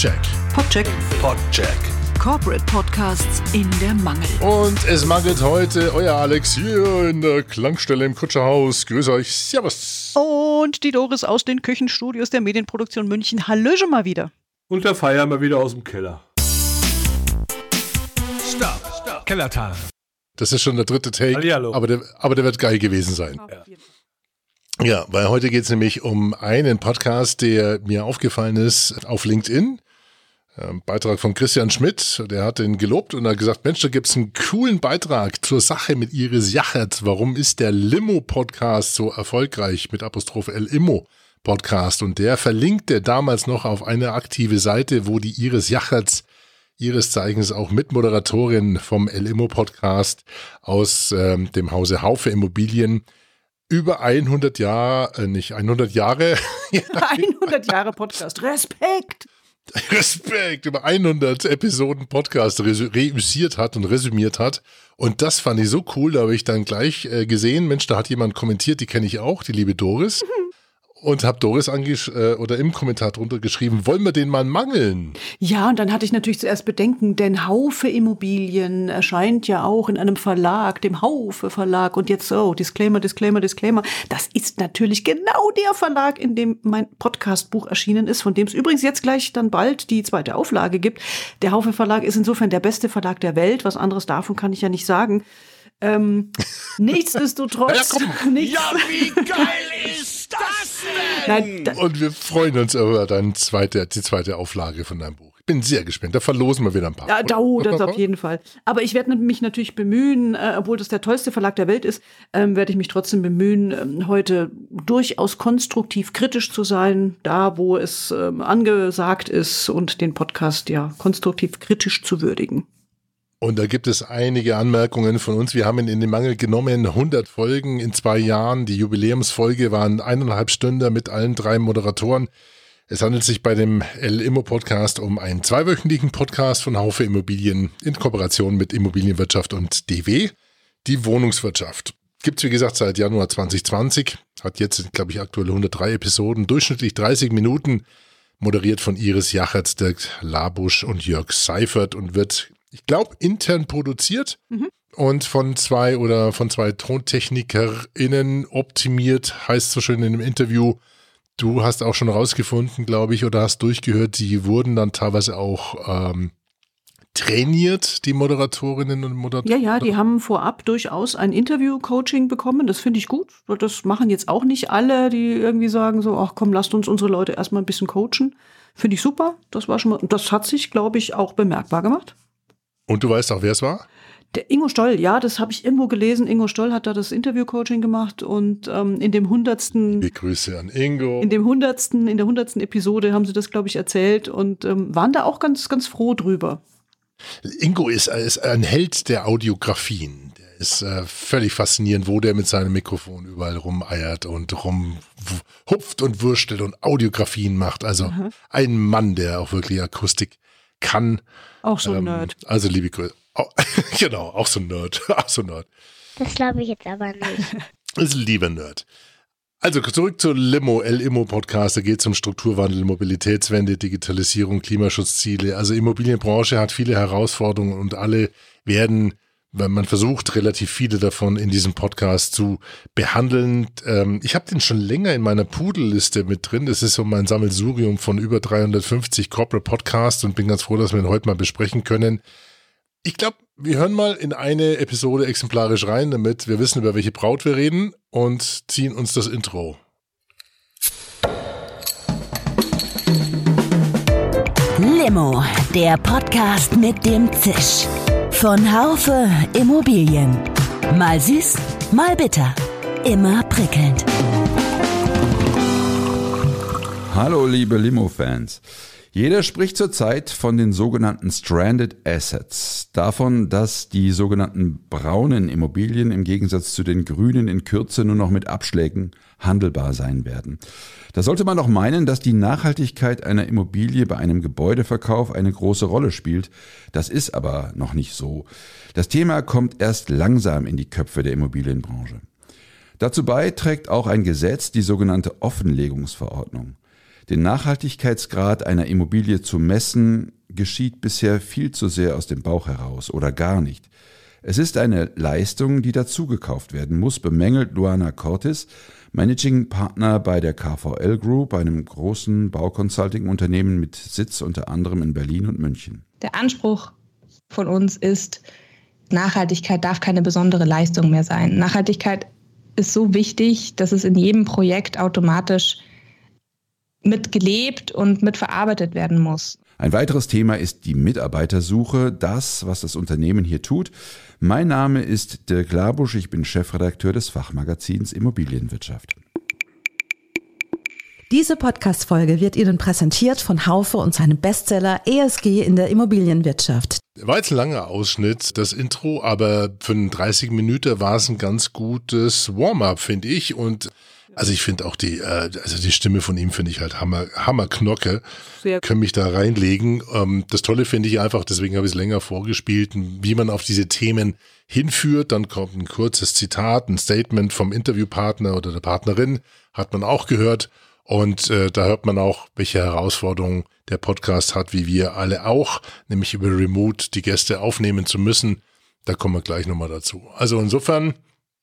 Podcheck. Podcheck. Podcheck. Corporate Podcasts in der Mangel. Und es mangelt heute euer Alex hier in der Klangstelle im Kutscherhaus. Grüße euch. Servus. Und die Doris aus den Küchenstudios der Medienproduktion München. Hallöche mal wieder. Und der Feier mal wieder aus dem Keller. Stopp, stopp. Kellertal. Das ist schon der dritte Take, Hallihallo. aber der, aber der wird geil gewesen sein. Ja, weil heute geht es nämlich um einen Podcast, der mir aufgefallen ist auf LinkedIn. Ähm, Beitrag von Christian Schmidt, der hat den gelobt und hat gesagt, Mensch, da gibt's einen coolen Beitrag zur Sache mit Iris Jachert. Warum ist der Limo-Podcast so erfolgreich mit Apostrophe L Immo Podcast? Und der verlinkte damals noch auf eine aktive Seite, wo die Iris Jacherts ihres Zeichens auch Mitmoderatorin vom L Immo Podcast aus ähm, dem Hause Haufe Immobilien über 100 Jahre, äh, nicht 100 Jahre, 100 Jahre Podcast. Respekt. Respekt, über 100 Episoden Podcast reüssiert hat und resümiert hat. Und das fand ich so cool, da habe ich dann gleich äh, gesehen, Mensch, da hat jemand kommentiert, die kenne ich auch, die liebe Doris. Und habe Doris angesch äh, oder im Kommentar drunter geschrieben, wollen wir den mal mangeln? Ja, und dann hatte ich natürlich zuerst Bedenken, denn Haufe Immobilien erscheint ja auch in einem Verlag, dem Haufe Verlag. Und jetzt so, Disclaimer, Disclaimer, Disclaimer. Das ist natürlich genau der Verlag, in dem mein Podcastbuch erschienen ist, von dem es übrigens jetzt gleich dann bald die zweite Auflage gibt. Der Haufe Verlag ist insofern der beste Verlag der Welt. Was anderes davon kann ich ja nicht sagen. Ähm, nichtsdestotrotz. nichts, wie geil ist das? Nein, da, Und wir freuen uns über deine zweite, die zweite Auflage von deinem Buch. Ich bin sehr gespannt. Da verlosen wir wieder ein paar. Ja, da, oh, das auf jeden Fall. Aber ich werde mich natürlich bemühen, äh, obwohl das der tollste Verlag der Welt ist, ähm, werde ich mich trotzdem bemühen, ähm, heute durchaus konstruktiv kritisch zu sein, da wo es ähm, angesagt ist und den Podcast ja konstruktiv kritisch zu würdigen. Und da gibt es einige Anmerkungen von uns. Wir haben ihn in den Mangel genommen, 100 Folgen in zwei Jahren. Die Jubiläumsfolge waren eineinhalb Stunden mit allen drei Moderatoren. Es handelt sich bei dem El Immo Podcast um einen zweiwöchentlichen Podcast von Haufe Immobilien in Kooperation mit Immobilienwirtschaft und DW, die Wohnungswirtschaft. Gibt's wie gesagt seit Januar 2020, hat jetzt, glaube ich, aktuell 103 Episoden, durchschnittlich 30 Minuten, moderiert von Iris Jachertz, Dirk Labusch und Jörg Seifert und wird, ich glaube, intern produziert und von zwei oder von zwei TontechnikerInnen optimiert, heißt so schön in einem Interview. Du hast auch schon rausgefunden, glaube ich, oder hast durchgehört, die wurden dann teilweise auch ähm, trainiert, die Moderatorinnen und Moderatoren. Ja, ja, die haben vorab durchaus ein Interview-Coaching bekommen. Das finde ich gut. Das machen jetzt auch nicht alle, die irgendwie sagen so, ach komm, lasst uns unsere Leute erstmal ein bisschen coachen. Finde ich super. Das war schon mal, das hat sich, glaube ich, auch bemerkbar gemacht. Und du weißt auch, wer es war? Der Ingo Stoll, ja, das habe ich irgendwo gelesen. Ingo Stoll hat da das Interview-Coaching gemacht und ähm, in dem hundertsten, Die Grüße an Ingo. in dem hundertsten, in der hundertsten Episode haben sie das, glaube ich, erzählt und ähm, waren da auch ganz, ganz froh drüber. Ingo ist, ist ein Held der Audiografien. Der ist äh, völlig faszinierend, wo der mit seinem Mikrofon überall rumeiert und rumhupft und wurstelt und Audiografien macht. Also ein Mann, der auch wirklich Akustik kann. Auch so ein Ähm, Nerd. Also liebe Grüße. Oh, genau, auch so ein Nerd. Auch so ein Nerd. Das glaube ich jetzt aber nicht. Ist ein lieber Nerd. Also zurück zur Limo, L-Immo-Podcast. Da geht es um Strukturwandel, Mobilitätswende, Digitalisierung, Klimaschutzziele. Also Immobilienbranche hat viele Herausforderungen und alle werden, wenn man versucht, relativ viele davon in diesem Podcast zu behandeln. Ähm, ich habe den schon länger in meiner Pudelliste mit drin. Das ist so mein Sammelsurium von über 350 Corporate Podcasts und bin ganz froh, dass wir ihn heute mal besprechen können. Ich glaube, wir hören mal in eine Episode exemplarisch rein, damit wir wissen, über welche Braut wir reden und ziehen uns das Intro. Limo, der Podcast mit dem Zisch. Von Haufe Immobilien. Mal süß, mal bitter. Immer prickelnd. Hallo liebe Limo-Fans. Jeder spricht zurzeit von den sogenannten Stranded Assets. Davon, dass die sogenannten braunen Immobilien im Gegensatz zu den grünen in Kürze nur noch mit Abschlägen handelbar sein werden. Da sollte man doch meinen, dass die Nachhaltigkeit einer Immobilie bei einem Gebäudeverkauf eine große Rolle spielt. Das ist aber noch nicht so. Das Thema kommt erst langsam in die Köpfe der Immobilienbranche. Dazu bei trägt auch ein Gesetz, die sogenannte Offenlegungsverordnung. Den Nachhaltigkeitsgrad einer Immobilie zu messen, geschieht bisher viel zu sehr aus dem Bauch heraus oder gar nicht. Es ist eine Leistung, die dazugekauft werden muss, bemängelt Luana Cortis, Managing Partner bei der KVL Group, einem großen Bauconsulting-Unternehmen mit Sitz unter anderem in Berlin und München. Der Anspruch von uns ist, Nachhaltigkeit darf keine besondere Leistung mehr sein. Nachhaltigkeit ist so wichtig, dass es in jedem Projekt automatisch mitgelebt und mitverarbeitet werden muss. Ein weiteres Thema ist die Mitarbeitersuche, das, was das Unternehmen hier tut. Mein Name ist Dirk Labusch, ich bin Chefredakteur des Fachmagazins Immobilienwirtschaft. Diese Podcast-Folge wird Ihnen präsentiert von Haufe und seinem Bestseller ESG in der Immobilienwirtschaft. War jetzt ein langer Ausschnitt, das Intro, aber für einen 30 Minuten war es ein ganz gutes Warm-up, finde ich. Und also ich finde auch die, äh, also die Stimme von ihm finde ich halt Hammer, Hammerknocke. Sehr Können mich da reinlegen. Ähm, das Tolle finde ich einfach, deswegen habe ich es länger vorgespielt, wie man auf diese Themen hinführt. Dann kommt ein kurzes Zitat, ein Statement vom Interviewpartner oder der Partnerin, hat man auch gehört. Und äh, da hört man auch, welche Herausforderungen der Podcast hat, wie wir alle auch, nämlich über Remote die Gäste aufnehmen zu müssen. Da kommen wir gleich nochmal dazu. Also insofern,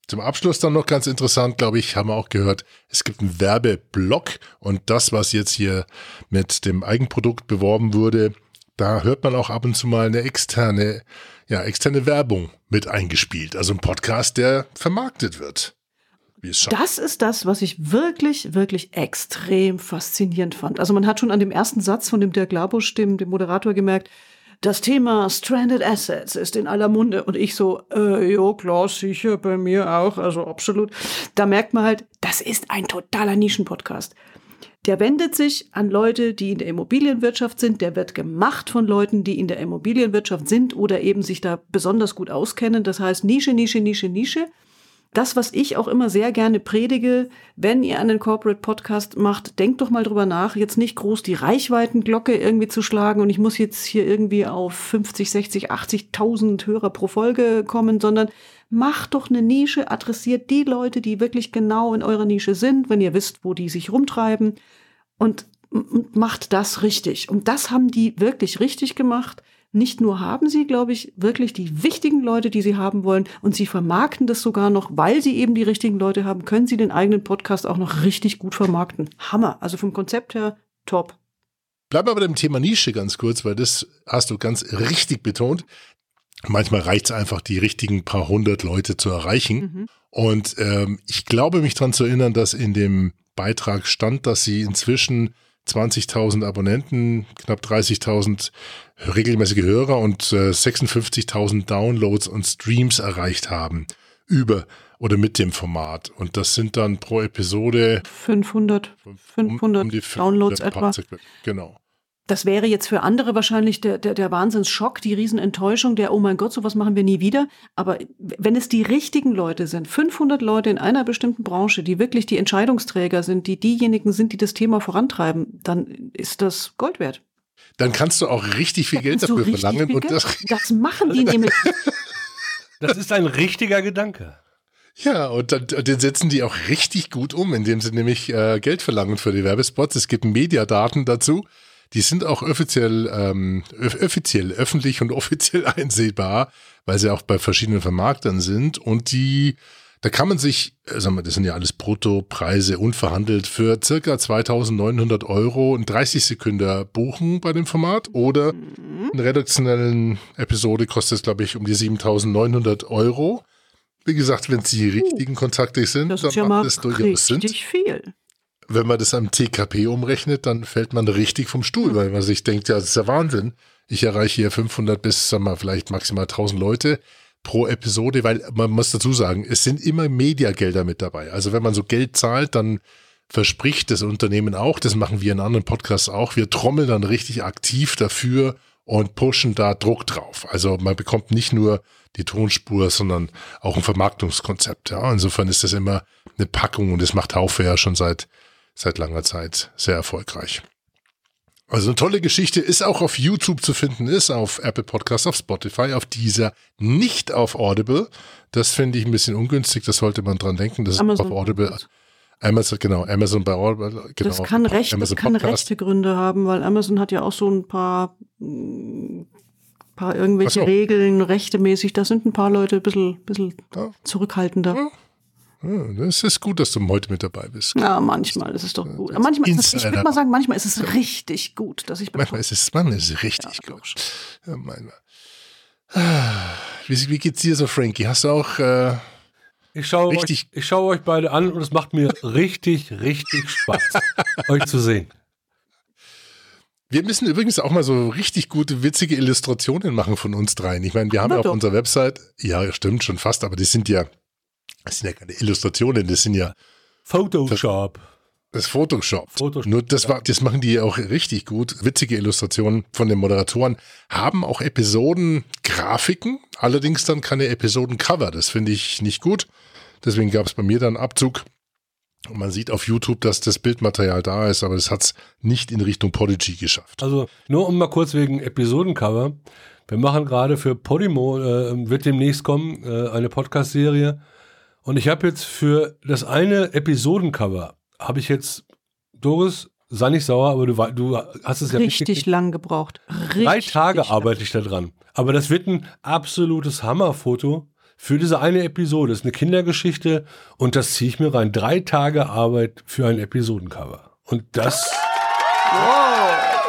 zum Abschluss dann noch ganz interessant, glaube ich, haben wir auch gehört, es gibt einen Werbeblock und das, was jetzt hier mit dem Eigenprodukt beworben wurde, da hört man auch ab und zu mal eine externe, ja, externe Werbung mit eingespielt. Also ein Podcast, der vermarktet wird. Das ist das, was ich wirklich, wirklich extrem faszinierend fand. Also man hat schon an dem ersten Satz von dem Dirk Labusch, dem, dem Moderator, gemerkt, das Thema Stranded Assets ist in aller Munde. Und ich so, äh, jo, klar, sicher, bei mir auch, also absolut. Da merkt man halt, das ist ein totaler Nischenpodcast. Der wendet sich an Leute, die in der Immobilienwirtschaft sind. Der wird gemacht von Leuten, die in der Immobilienwirtschaft sind oder eben sich da besonders gut auskennen. Das heißt Nische, Nische, Nische, Nische das, was ich auch immer sehr gerne predige, wenn ihr einen Corporate Podcast macht, denkt doch mal drüber nach, jetzt nicht groß die Reichweitenglocke irgendwie zu schlagen und ich muss jetzt hier irgendwie auf 50, 60, 80.000 Hörer pro Folge kommen, sondern macht doch eine Nische, adressiert die Leute, die wirklich genau in eurer Nische sind, wenn ihr wisst, wo die sich rumtreiben und macht das richtig. Und das haben die wirklich richtig gemacht. Nicht nur haben sie, glaube ich, wirklich die wichtigen Leute, die sie haben wollen, und sie vermarkten das sogar noch, weil sie eben die richtigen Leute haben, können sie den eigenen Podcast auch noch richtig gut vermarkten. Hammer. Also vom Konzept her top. Bleiben wir bei dem Thema Nische ganz kurz, weil das hast du ganz richtig betont. Manchmal reicht es einfach, die richtigen paar hundert Leute zu erreichen. Mhm. Und ähm, ich glaube mich daran zu erinnern, dass in dem Beitrag stand, dass sie inzwischen 20.000 Abonnenten, knapp 30.000 regelmäßige Hörer und äh, 56.000 Downloads und Streams erreicht haben über oder mit dem Format. Und das sind dann pro Episode 500, 500 um, um die Downloads etwa. Genau. Das wäre jetzt für andere wahrscheinlich der, der, der Wahnsinnsschock, die Riesenenttäuschung, der, oh mein Gott, sowas machen wir nie wieder. Aber wenn es die richtigen Leute sind, 500 Leute in einer bestimmten Branche, die wirklich die Entscheidungsträger sind, die diejenigen sind, die das Thema vorantreiben, dann ist das Gold wert. Dann kannst du auch richtig viel da Geld dafür verlangen. Und das, das machen die nämlich. Das ist ein richtiger Gedanke. Ja, und dann, den setzen die auch richtig gut um, indem sie nämlich äh, Geld verlangen für die Werbespots. Es gibt Mediadaten dazu. Die sind auch offiziell, ähm, offiziell, öffentlich und offiziell einsehbar, weil sie auch bei verschiedenen Vermarktern sind. Und die, da kann man sich, äh, sagen wir, das sind ja alles Bruttopreise unverhandelt, für circa 2900 Euro in 30 Sekunden buchen bei dem Format. Oder mhm. in redaktionellen Episode kostet es, glaube ich, um die 7900 Euro. Wie gesagt, wenn es die richtigen Kontakte sind, das dann ja macht es durchaus Sinn. viel wenn man das am TKP umrechnet, dann fällt man richtig vom Stuhl, weil man sich denkt, ja, das ist ja Wahnsinn. Ich erreiche hier 500 bis, sagen wir, vielleicht maximal 1000 Leute pro Episode, weil man muss dazu sagen, es sind immer Mediagelder mit dabei. Also wenn man so Geld zahlt, dann verspricht das Unternehmen auch, das machen wir in anderen Podcasts auch, wir trommeln dann richtig aktiv dafür und pushen da Druck drauf. Also man bekommt nicht nur die Tonspur, sondern auch ein Vermarktungskonzept. Ja, insofern ist das immer eine Packung und das macht Haufe ja schon seit seit langer Zeit sehr erfolgreich. Also eine tolle Geschichte ist auch auf YouTube zu finden, ist auf Apple Podcasts, auf Spotify, auf dieser, nicht auf Audible. Das finde ich ein bisschen ungünstig, das sollte man dran denken, dass Amazon. es auf Audible Amazon, genau, Amazon bei Audible, genau. das kann, recht, das kann rechte Gründe haben, weil Amazon hat ja auch so ein paar, paar irgendwelche so. Regeln, rechtemäßig. Da sind ein paar Leute ein bisschen, bisschen Ja. zurückhaltender. Ja, das ist gut, dass du heute mit dabei bist. Ja, manchmal ist es doch gut. Aber Manchmal ist es, ich würde mal sagen, manchmal ist es richtig gut, dass ich Manchmal ist es, manchmal ist es richtig gut. Ja, manchmal. Ah, Wie, wie geht's dir so, Frankie? Hast du auch, äh, Ich schaue, euch, Richtig. ich schaue euch beide an und es macht mir richtig, richtig Spaß, euch zu sehen. wir müssen übrigens auch mal so richtig gute, witzige Illustrationen machen von uns dreien. Ich meine, wir haben ja auf unserer Website, ja, stimmt schon fast, aber das sind ja, das sind ja keine Illustrationen, das sind ja Photoshop. das Photoshop. Photoshop, Nur das war, das machen die auch richtig gut. Witzige Illustrationen von den Moderatoren haben auch Episoden-Grafiken, allerdings dann keine Episoden-Cover. Das finde ich nicht gut. Deswegen gab es bei mir dann Abzug. Und man sieht auf YouTube, dass das Bildmaterial da ist, aber es hat es nicht in Richtung Podigy geschafft. Also nur um mal kurz wegen Episodencover. Wir machen gerade für Podimo, äh, wird demnächst kommen, äh, eine Podcast-Serie. Und ich habe jetzt für das eine Episodencover, habe ich jetzt, Doris, sei nicht sauer, aber du, du hast es ja richtig mitgekriegt. lang gebraucht. Richtig Drei Tage lang. arbeite ich da dran. Aber das wird ein absolutes Hammerfoto für diese eine Episode. Das ist eine Kindergeschichte und das ziehe ich mir rein. Drei Tage Arbeit für ein Episodencover. Und das.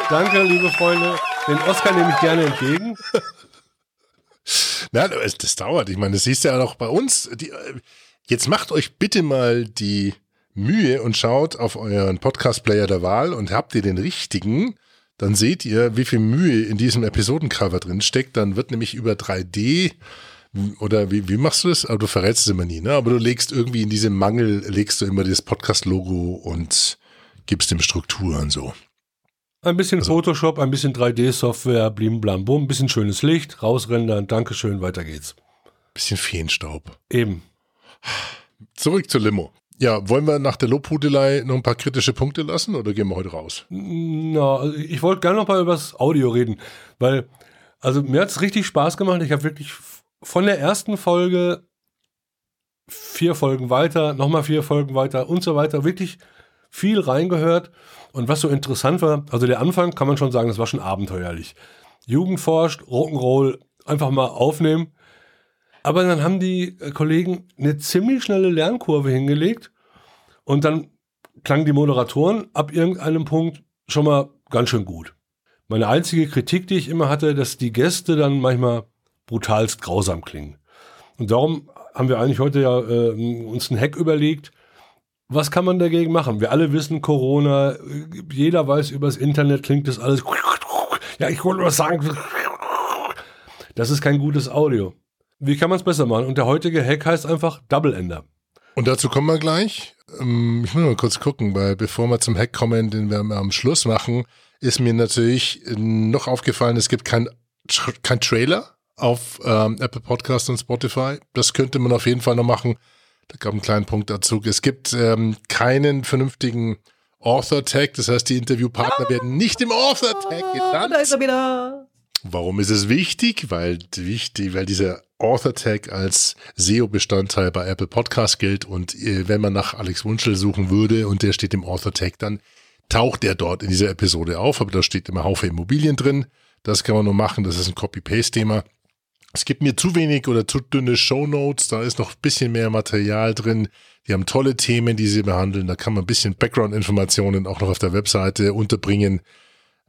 Danke, liebe Freunde. Den Oscar nehme ich gerne entgegen. Na, das, das dauert. Ich meine, das siehst du ja auch bei uns. Die, äh, jetzt macht euch bitte mal die Mühe und schaut auf euren Podcast-Player der Wahl und habt ihr den richtigen, dann seht ihr, wie viel Mühe in diesem Episodencover drin steckt. Dann wird nämlich über 3D oder wie, wie machst du das? Aber du verrätst es immer nie, ne? Aber du legst irgendwie in diesem Mangel, legst du immer das Podcast-Logo und gibst dem Struktur und so. Ein bisschen Also- Photoshop, ein bisschen 3D-Software, blim blam bum, ein bisschen schönes Licht, rausrendern, Dankeschön, weiter geht's. Bisschen Feenstaub. Eben. Zurück zur Limo. Ja, wollen wir nach der Lobhudelei noch ein paar kritische Punkte lassen oder gehen wir heute raus? Na, also ich wollte gerne noch mal über das Audio reden, weil, also mir hat es richtig Spaß gemacht. Ich habe wirklich von der ersten Folge vier Folgen weiter, nochmal vier Folgen weiter und so weiter, wirklich viel reingehört. Und was so interessant war, also der Anfang kann man schon sagen, das war schon abenteuerlich. Jugend forscht, Rock'n'Roll, einfach mal aufnehmen. Aber dann haben die äh, Kollegen eine ziemlich schnelle Lernkurve hingelegt und dann klangen die Moderatoren ab irgendeinem Punkt schon mal ganz schön gut. Meine einzige Kritik, die ich immer hatte, dass die Gäste dann manchmal brutalst grausam klingen. Und darum haben wir eigentlich heute ja äh, uns einen Hack überlegt. Was kann man dagegen machen? Wir alle wissen Corona, äh, jeder weiß übers Internet klingt das alles. Ja, ich wollte was sagen. Das ist kein gutes Audio. Wie kann man es besser machen? Und der heutige Hack heißt einfach Double Ender. Und dazu kommen wir gleich. Ähm, Ich muss mal kurz gucken, weil bevor wir zum Hack kommen, den wir am Schluss machen, ist mir natürlich noch aufgefallen, es gibt kein, kein Trailer auf ähm, Apple Podcast und Spotify. Das könnte man auf jeden Fall noch machen. Da gab einen kleinen Punkt dazu. Es gibt ähm, keinen vernünftigen Author-Tag, das heißt, die Interviewpartner werden nicht im Author-Tag Ah, genannt. da ist er wieder. Warum ist es wichtig? Weil, wichtig, weil dieser Author-Tag als SEO-Bestandteil bei Apple Podcast gilt und äh, wenn man nach Alex Wunschel suchen würde und der steht im Author-Tag, dann taucht er dort in dieser Episode auf, aber da steht immer Haufe Immobilien drin. Das kann man nur machen, das ist ein Copy-Paste-Thema. Es gibt mir zu wenig oder zu dünne Shownotes, da ist noch ein bisschen mehr Material drin. Die haben tolle Themen, die sie behandeln. Da kann man ein bisschen Background-Informationen auch noch auf der Webseite unterbringen.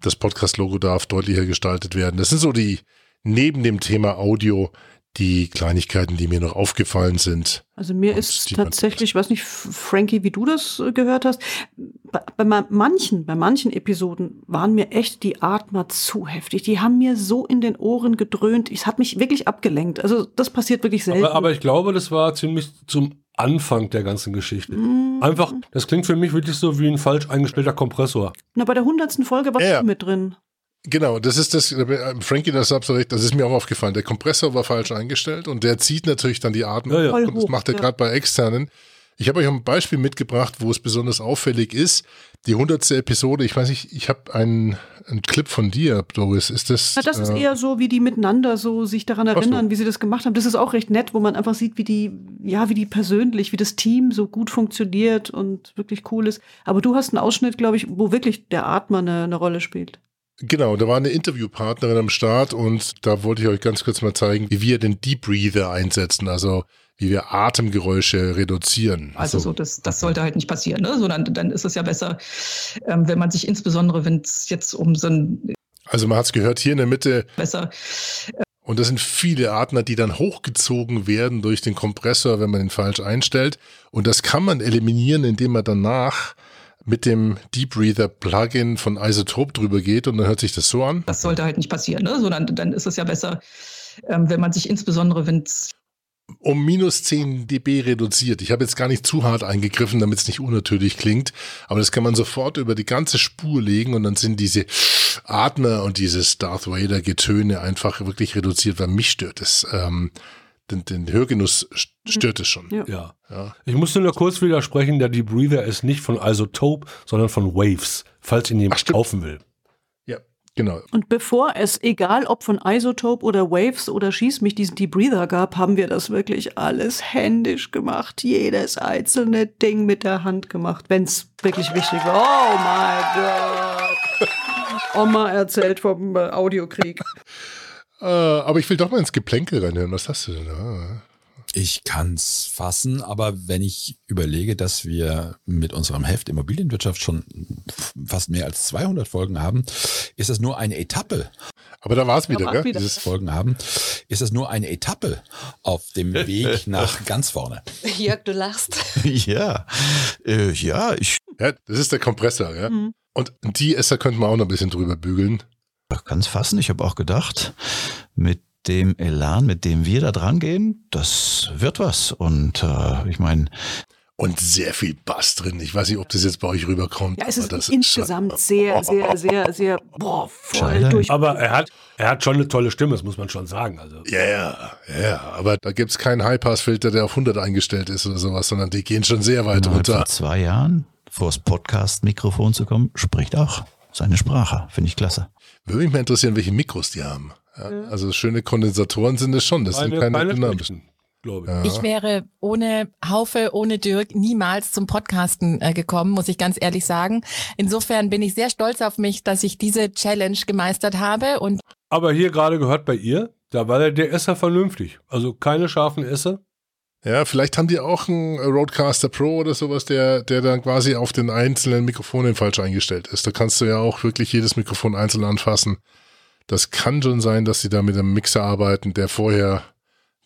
Das Podcast-Logo darf deutlicher gestaltet werden. Das sind so die, neben dem Thema Audio, die Kleinigkeiten, die mir noch aufgefallen sind. Also mir ist tatsächlich, ich weiß nicht, Frankie, wie du das äh, gehört hast, bei, bei ma- manchen, bei manchen Episoden waren mir echt die Atmer zu heftig. Die haben mir so in den Ohren gedröhnt. Es hat mich wirklich abgelenkt. Also das passiert wirklich selten. Aber, aber ich glaube, das war ziemlich zum Anfang der ganzen Geschichte. Mm. Einfach, das klingt für mich wirklich so wie ein falsch eingestellter Kompressor. Na, bei der hundertsten Folge war ja. du mit drin. Genau, das ist das, äh, Frankie, das hast du recht, das ist mir auch aufgefallen. Der Kompressor war falsch eingestellt und der zieht natürlich dann die Atmung Ja, ja. Und das macht er ja. gerade bei externen. Ich habe euch ein Beispiel mitgebracht, wo es besonders auffällig ist. Die hundertste Episode, ich weiß nicht, ich habe einen, einen Clip von dir, Doris. Ist das? Ja, das ist äh, eher so, wie die miteinander so sich daran so. erinnern, wie sie das gemacht haben. Das ist auch recht nett, wo man einfach sieht, wie die, ja, wie die persönlich, wie das Team so gut funktioniert und wirklich cool ist. Aber du hast einen Ausschnitt, glaube ich, wo wirklich der Atmer eine, eine Rolle spielt. Genau, da war eine Interviewpartnerin am Start und da wollte ich euch ganz kurz mal zeigen, wie wir den Deep Breather einsetzen, also wie wir Atemgeräusche reduzieren. Also so, das, das sollte halt nicht passieren, ne? sondern dann ist es ja besser, ähm, wenn man sich insbesondere, wenn es jetzt um so ein Also man hat es gehört, hier in der Mitte besser und das sind viele Atmer, die dann hochgezogen werden durch den Kompressor, wenn man den falsch einstellt. Und das kann man eliminieren, indem man danach mit dem Deep Breather Plugin von Isotope drüber geht und dann hört sich das so an. Das sollte halt nicht passieren, ne? sondern dann ist es ja besser, ähm, wenn man sich insbesondere, wenn es um minus 10 dB reduziert. Ich habe jetzt gar nicht zu hart eingegriffen, damit es nicht unnatürlich klingt, aber das kann man sofort über die ganze Spur legen und dann sind diese Atmer und dieses Darth Vader Getöne einfach wirklich reduziert, weil mich stört es. Ähm, den, den Hörgenuss stört es schon. Ja. Ja. Ja. Ich musste nur kurz widersprechen, der Deep Breather ist nicht von Isotope, sondern von Waves, falls ihn jemand Ach, kaufen will. ja, genau. Und bevor es, egal ob von Isotope oder Waves oder Schieß mich, diesen Deep Breather gab, haben wir das wirklich alles händisch gemacht. Jedes einzelne Ding mit der Hand gemacht, wenn es wirklich wichtig war. Oh mein Gott. Oma erzählt vom äh, Audiokrieg. Äh, aber ich will doch mal ins Geplänkel reinhören. Was hast du denn da? Ich kann's fassen, aber wenn ich überlege, dass wir mit unserem Heft Immobilienwirtschaft schon fast mehr als 200 Folgen haben, ist das nur eine Etappe. Aber da war es wieder, gell? Dieses, Folgen haben, ist das nur eine Etappe auf dem Weg nach ganz vorne. Jörg, du lachst. ja, äh, ja, ich ja, das ist der Kompressor, ja. Mhm. Und die Esser könnten wir auch noch ein bisschen drüber bügeln. Kann's fassen. Ich habe auch gedacht, mit dem Elan, mit dem wir da dran gehen, das wird was. Und äh, ich meine, Und sehr viel Bass drin. Ich weiß nicht, ob das jetzt bei euch rüberkommt. Ja, es ist das insgesamt sehr, sehr, sehr, sehr, boah, voll durch. Aber er hat, er hat schon eine tolle Stimme, das muss man schon sagen. Also, Ja, ja, ja. Aber da gibt's keinen Highpass-Filter, der auf 100 eingestellt ist oder sowas, sondern die gehen schon sehr weit innerhalb runter. von zwei Jahren vors Podcast-Mikrofon zu kommen, spricht auch seine Sprache. Finde ich klasse. Würde mich mal interessieren, welche Mikros die haben. Ja, Also schöne Kondensatoren sind es schon. Das sind keine dynamischen. glaube ich. Ja. Ich wäre ohne Haufe, ohne Dirk niemals zum Podcasten äh, gekommen, muss ich ganz ehrlich sagen. Insofern bin ich sehr stolz auf mich, dass ich diese Challenge gemeistert habe und Aber hier gerade gehört bei ihr, da war der, der Esser vernünftig. Also keine scharfen Esser. Ja, vielleicht haben die auch einen Roadcaster Pro oder sowas, der, der dann quasi auf den einzelnen Mikrofonen falsch eingestellt ist. Da kannst du ja auch wirklich jedes Mikrofon einzeln anfassen. Das kann schon sein, dass sie da mit einem Mixer arbeiten, der vorher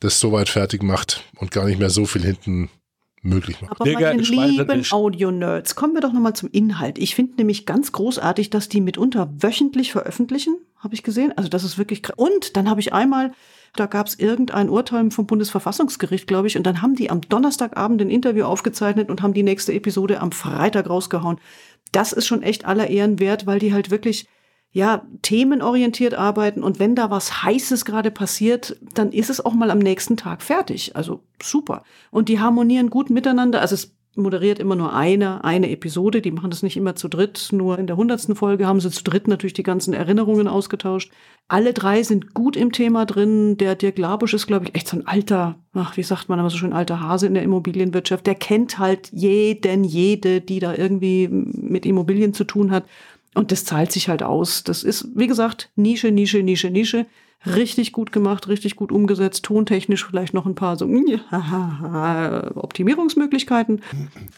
das soweit fertig macht und gar nicht mehr so viel hinten möglich macht. Aber Digga, meine lieben. Audio-Nerds, kommen wir doch nochmal zum Inhalt. Ich finde nämlich ganz großartig, dass die mitunter wöchentlich veröffentlichen, habe ich gesehen. Also das ist wirklich krass. Und dann habe ich einmal, da gab es irgendein Urteil vom Bundesverfassungsgericht, glaube ich, und dann haben die am Donnerstagabend ein Interview aufgezeichnet und haben die nächste Episode am Freitag rausgehauen. Das ist schon echt aller Ehren wert, weil die halt wirklich ja, themenorientiert arbeiten und wenn da was Heißes gerade passiert, dann ist es auch mal am nächsten Tag fertig. Also super. Und die harmonieren gut miteinander. Also es moderiert immer nur eine, eine Episode. Die machen das nicht immer zu dritt. Nur in der hundertsten Folge haben sie zu dritt natürlich die ganzen Erinnerungen ausgetauscht. Alle drei sind gut im Thema drin. Der Dirk Labusch ist, glaube ich, echt so ein alter, ach, wie sagt man aber so schön, alter Hase in der Immobilienwirtschaft. Der kennt halt jeden, jede, die da irgendwie mit Immobilien zu tun hat. Und das zahlt sich halt aus. Das ist, wie gesagt, Nische, Nische, Nische, Nische. Richtig gut gemacht, richtig gut umgesetzt. Tontechnisch vielleicht noch ein paar so Optimierungsmöglichkeiten.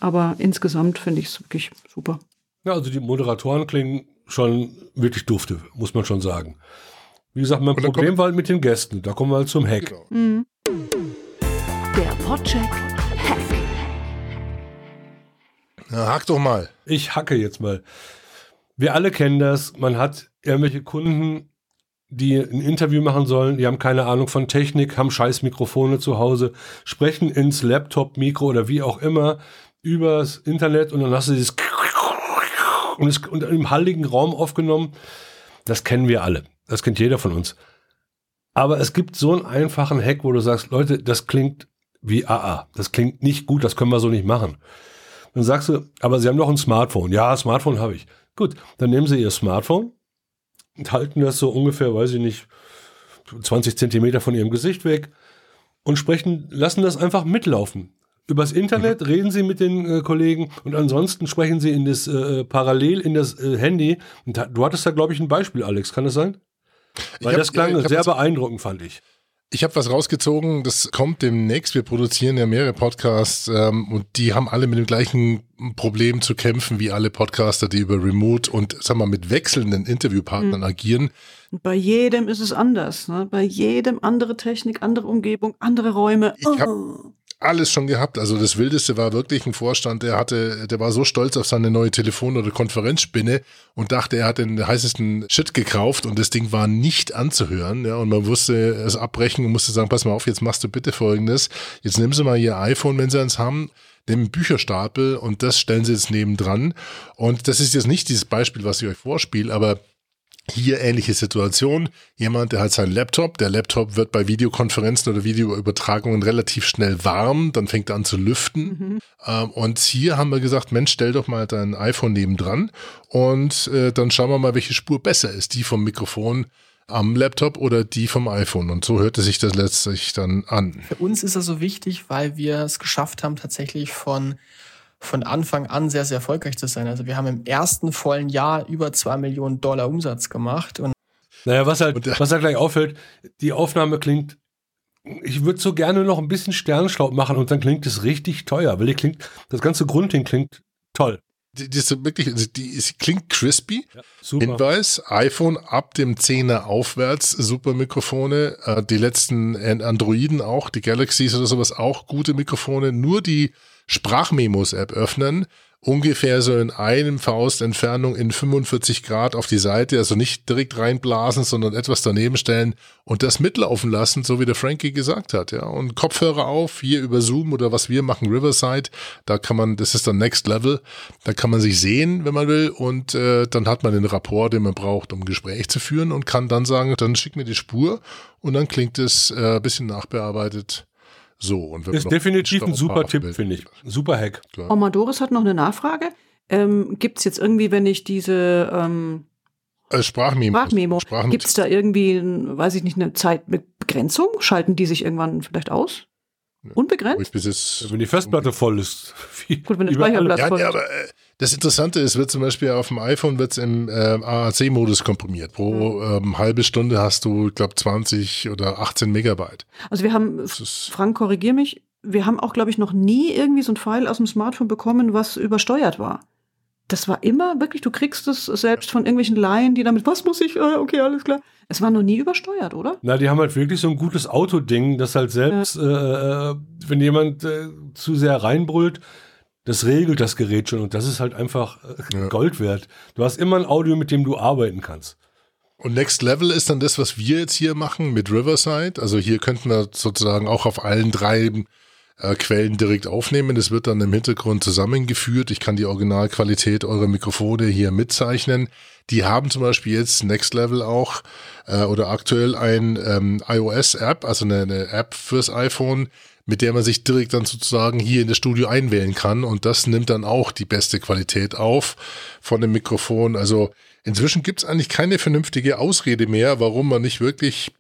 Aber insgesamt finde ich es wirklich super. Ja, also die Moderatoren klingen schon wirklich dufte, muss man schon sagen. Wie gesagt, mein Problem war halt mit den Gästen. Da kommen wir halt zum Hack. Genau. Der Podcheck Hack. Na, hack doch mal. Ich hacke jetzt mal. Wir alle kennen das. Man hat irgendwelche Kunden, die ein Interview machen sollen, die haben keine Ahnung von Technik, haben scheiß Mikrofone zu Hause, sprechen ins Laptop-Mikro oder wie auch immer übers Internet und dann hast du dieses und, es, und im halligen Raum aufgenommen. Das kennen wir alle. Das kennt jeder von uns. Aber es gibt so einen einfachen Hack, wo du sagst, Leute, das klingt wie AA. Das klingt nicht gut, das können wir so nicht machen. Dann sagst du, aber Sie haben doch ein Smartphone. Ja, Smartphone habe ich. Gut, dann nehmen Sie Ihr Smartphone und halten das so ungefähr, weiß ich nicht, 20 Zentimeter von Ihrem Gesicht weg und sprechen, lassen das einfach mitlaufen. Übers Internet Mhm. reden Sie mit den äh, Kollegen und ansonsten sprechen Sie in das äh, parallel in das äh, Handy. Und da, du hattest da, glaube ich, ein Beispiel, Alex. Kann das sein? Weil hab- das klang hab sehr beeindruckend, fand ich. Ich habe was rausgezogen, das kommt demnächst. Wir produzieren ja mehrere Podcasts ähm, und die haben alle mit dem gleichen Problem zu kämpfen wie alle Podcaster, die über Remote und sag mal mit wechselnden Interviewpartnern agieren. Und bei jedem ist es anders. Ne? Bei jedem andere Technik, andere Umgebung, andere Räume. Ich hab alles schon gehabt. Also das Wildeste war wirklich ein Vorstand, der hatte, der war so stolz auf seine neue Telefon- oder Konferenzspinne und dachte, er hat den heißesten Shit gekauft und das Ding war nicht anzuhören. Ja, und man musste es abbrechen und musste sagen, pass mal auf, jetzt machst du bitte folgendes. Jetzt nimm sie mal ihr iPhone, wenn sie eins haben, nehmen einen Bücherstapel und das stellen sie jetzt nebendran. Und das ist jetzt nicht dieses Beispiel, was ich euch vorspiele, aber hier ähnliche Situation. Jemand, der hat seinen Laptop. Der Laptop wird bei Videokonferenzen oder Videoübertragungen relativ schnell warm. Dann fängt er an zu lüften. Ähm, und hier haben wir gesagt, Mensch, stell doch mal dein iPhone nebendran und äh, dann schauen wir mal, welche Spur besser ist. Die vom Mikrofon am Laptop oder die vom iPhone. Und so hörte sich das letztlich dann an. Für uns ist das so wichtig, weil wir es geschafft haben, tatsächlich von, von Anfang an sehr, sehr erfolgreich zu sein. Also wir haben im ersten vollen Jahr über zwei Millionen Dollar Umsatz gemacht und Naja, was halt, was halt gleich auffällt, die Aufnahme klingt, ich würde so gerne noch ein bisschen Sternenstaub machen und dann klingt es richtig teuer, weil die klingt, das ganze Grundding klingt toll. Die, die ist wirklich, also die ist, klingt crispy. super. Hinweis, iPhone ab dem 10er aufwärts, super Mikrofone. Äh, die letzten An- Androiden auch, die Galaxies oder sowas auch gute Mikrofone. Nur die Sprachmemos-App öffnen, ungefähr so in einem Faust Entfernung in 45 Grad auf die Seite, also nicht direkt reinblasen, sondern etwas daneben stellen und das mitlaufen lassen, so wie der Frankie gesagt hat, ja. Und Kopfhörer auf, hier über Zoom oder was wir machen, Riverside, da kann man, das ist dann Next Level, da kann man sich sehen, wenn man will. Und äh, dann hat man den Rapport, den man braucht, um Gespräch zu führen und kann dann sagen, dann schick mir die Spur. Und dann klingt es äh, bisschen nachbearbeitet so. Und wenn Ist definitiv ein super Tipp, finde ich. Super Hack. Klar. Oma Doris hat noch eine Nachfrage. Ähm, Gibt es jetzt irgendwie, wenn ich diese ähm, Äh, Sprachmemo. Sprachmemo, Sprachen- gibt es da irgendwie, weiß ich nicht, eine Zeitbegrenzung? Schalten die sich irgendwann vielleicht aus? Unbegrenzt? bis jetzt Wenn die Festplatte voll ist. Gut, wenn der Speicherplatz Ja, voll ja, ist. aber äh, das Interessante ist, wird zum Beispiel auf dem iPhone wird's im äh, AAC-Modus komprimiert. Pro ähm, halbe Stunde hast du, ich glaube, 20 oder 18 Megabyte. Also wir haben, Frank, korrigier mich, wir haben auch, glaube ich, noch nie irgendwie so ein File aus dem Smartphone bekommen, was übersteuert war. Das war immer wirklich, du kriegst es selbst von irgendwelchen Laien, die damit, was muss ich, äh, okay, alles klar. Es war noch nie übersteuert, oder? Na, die haben halt wirklich so ein gutes Autoding, das halt selbst, äh, äh, wenn jemand äh, zu sehr reinbrüllt, das regelt das Gerät schon und das ist halt einfach äh, Gold wert. Du hast immer ein Audio, mit dem du arbeiten kannst. Und Next Level ist dann das, was wir jetzt hier machen mit Riverside. Also hier könnten wir sozusagen auch auf allen drei äh, Quellen direkt aufnehmen. Das wird dann im Hintergrund zusammengeführt. Ich kann die Originalqualität eurer Mikrofone hier mitzeichnen. Die haben zum Beispiel jetzt Next Level auch äh, oder aktuell ein ähm, iOS-App, also eine, eine App fürs iPhone, mit der man sich direkt dann sozusagen hier in das Studio einwählen kann. Und das nimmt dann auch die beste Qualität auf von dem Mikrofon. Also inzwischen gibt es eigentlich keine vernünftige Ausrede mehr, warum man nicht wirklich,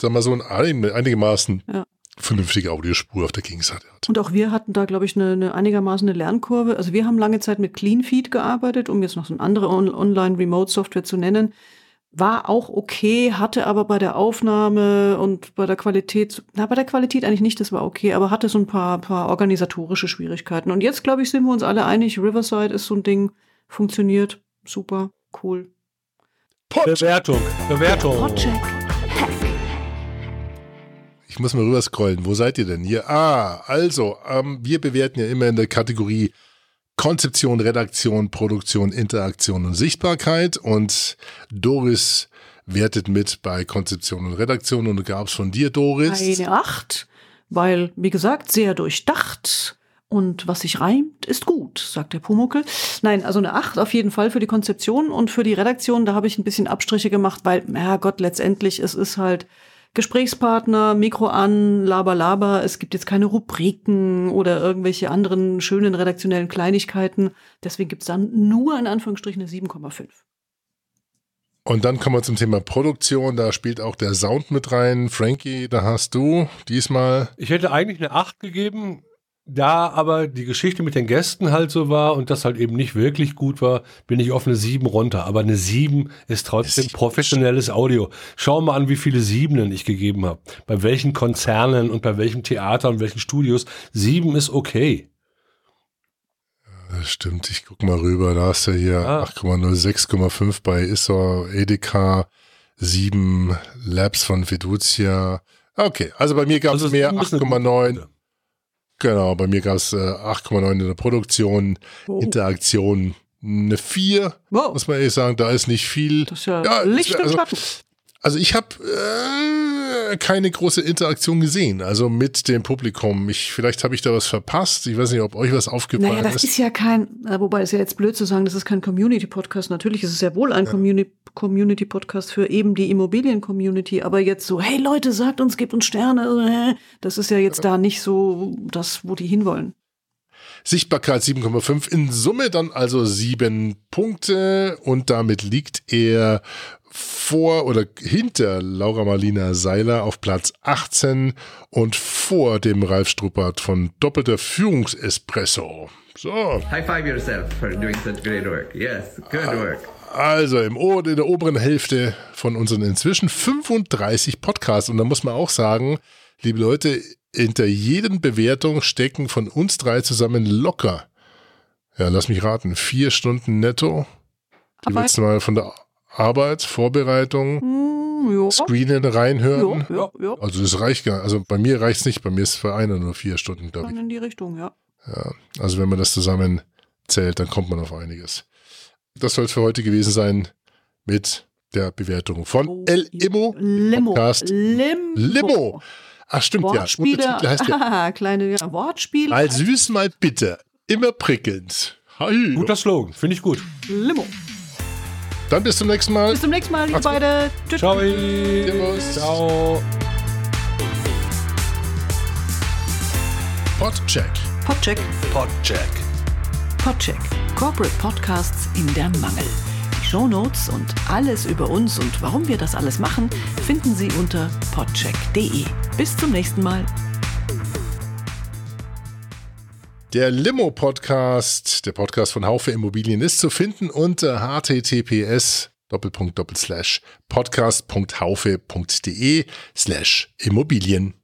sagen wir mal so, ein einigermaßen Ja. Vernünftige Audiospur auf der Gegenseite hat. Und auch wir hatten da, glaube ich, eine, eine einigermaßen eine Lernkurve. Also wir haben lange Zeit mit CleanFeed gearbeitet, um jetzt noch so eine andere On Online-Remote-Software zu nennen. War auch okay, hatte aber bei der Aufnahme und bei der Qualität, na, bei der Qualität eigentlich nicht, das war okay, aber hatte so ein paar, paar organisatorische Schwierigkeiten. Und jetzt, glaube ich, sind wir uns alle einig, Riverside ist so ein Ding, funktioniert, super, cool. Bewertung, Bewertung. Podcheck. Ich muss mal rüber scrollen. Wo seid ihr denn hier? Ah, also, ähm, wir bewerten ja immer in der Kategorie Konzeption, Redaktion, Produktion, Interaktion und Sichtbarkeit. Und Doris wertet mit bei Konzeption und Redaktion. Und du gab's von dir, Doris. Eine Acht, weil, wie gesagt, sehr durchdacht. Und was sich reimt, ist gut, sagt der Pumuckel. Nein, also eine Acht auf jeden Fall für die Konzeption und für die Redaktion, da habe ich ein bisschen Abstriche gemacht, weil, ja Gott, letztendlich, es ist halt Gesprächspartner, Mikro an, laber, laber. Es gibt jetzt keine Rubriken oder irgendwelche anderen schönen redaktionellen Kleinigkeiten. Deswegen gibt's dann nur in Anführungsstrichen eine 7,5. Und dann kommen wir zum Thema Produktion. Da spielt auch der Sound mit rein. Frankie, da hast du diesmal. Ich hätte eigentlich eine 8 gegeben. Da aber die Geschichte mit den Gästen halt so war und das halt eben nicht wirklich gut war, bin ich auf eine 7 runter. Aber eine 7 ist trotzdem professionelles Audio. Schau mal an, wie viele Siebenen ich gegeben habe. Bei welchen Konzernen und bei welchem Theater und welchen Studios. 7 ist okay. Das stimmt, ich guck mal rüber. Da hast du hier Ah. 8,0, 6,5 bei Issor, Edeka, 7 Labs von Fiducia. Okay, also bei mir gab es Also mehr, sieben ist eine 8,9. Genau, bei mir gab es äh, 8,9 in der Produktion, Oh. Interaktion eine 4, Wow. muss man ehrlich sagen. Da ist nicht viel. Das ist ja, Ja, Licht und also- Schatten. Also ich habe äh, keine große Interaktion gesehen, also mit dem Publikum. Ich, vielleicht habe ich da was verpasst. Ich weiß nicht, ob euch was aufgefallen Naja, das ist. ist ja kein, äh, wobei es ja jetzt blöd zu sagen, das ist kein Community-Podcast. Natürlich ist es ja wohl ein Communi- Community-Podcast für eben die Immobilien-Community, aber jetzt so, hey Leute, sagt uns, gebt uns Sterne, äh, das ist ja jetzt da nicht so das, wo die hinwollen. Sichtbarkeit 7,5. In Summe dann also sieben Punkte und damit liegt er vor oder hinter Laura Marlina Seiler auf Platz 18 und vor dem Ralf Struppert von Doppelter Führungsespresso. So. High five yourself for doing such great work. Yes, good work. Also im in der oberen Hälfte von unseren inzwischen 35 Podcasts. Und da muss man auch sagen, liebe Leute, hinter jeden Bewertung stecken von uns drei zusammen locker, ja, lass mich raten, vier Stunden netto. Die willst du mal von der Arbeit, Vorbereitung, Hm. Screenen reinhören. Ja, ja, ja. Also das reicht gar Also bei mir reicht es nicht, bei mir ist für einer nur vier Stunden, glaube ich. In die Richtung, ja. Ja, also wenn man das zusammen zählt, dann kommt man auf einiges. Das soll es für heute gewesen sein mit der Bewertung von El Immo Limo. Podcast. Limbo. Limo. Ach stimmt Wortspiele. ja. Heißt ja Ah, kleine ja, Wortspiele. mal süß, mal bitter, immer prickelnd. Hi. Guter Slogan, finde ich gut. Limo. Dann bis zum nächsten Mal. Bis zum nächsten Mal, ihr beide. Tschüss. Ciao. Ciao. Podcheck. Podcheck. Podcheck. Podcheck. Corporate Podcasts in der Mangel. Die Shownotes und alles über uns und warum wir das alles machen, finden Sie unter podcheck.de. Bis zum nächsten Mal. Der Limo-Podcast, der Podcast von Haufe Immobilien, ist zu finden unter https podcast.haufe.de slash Immobilien.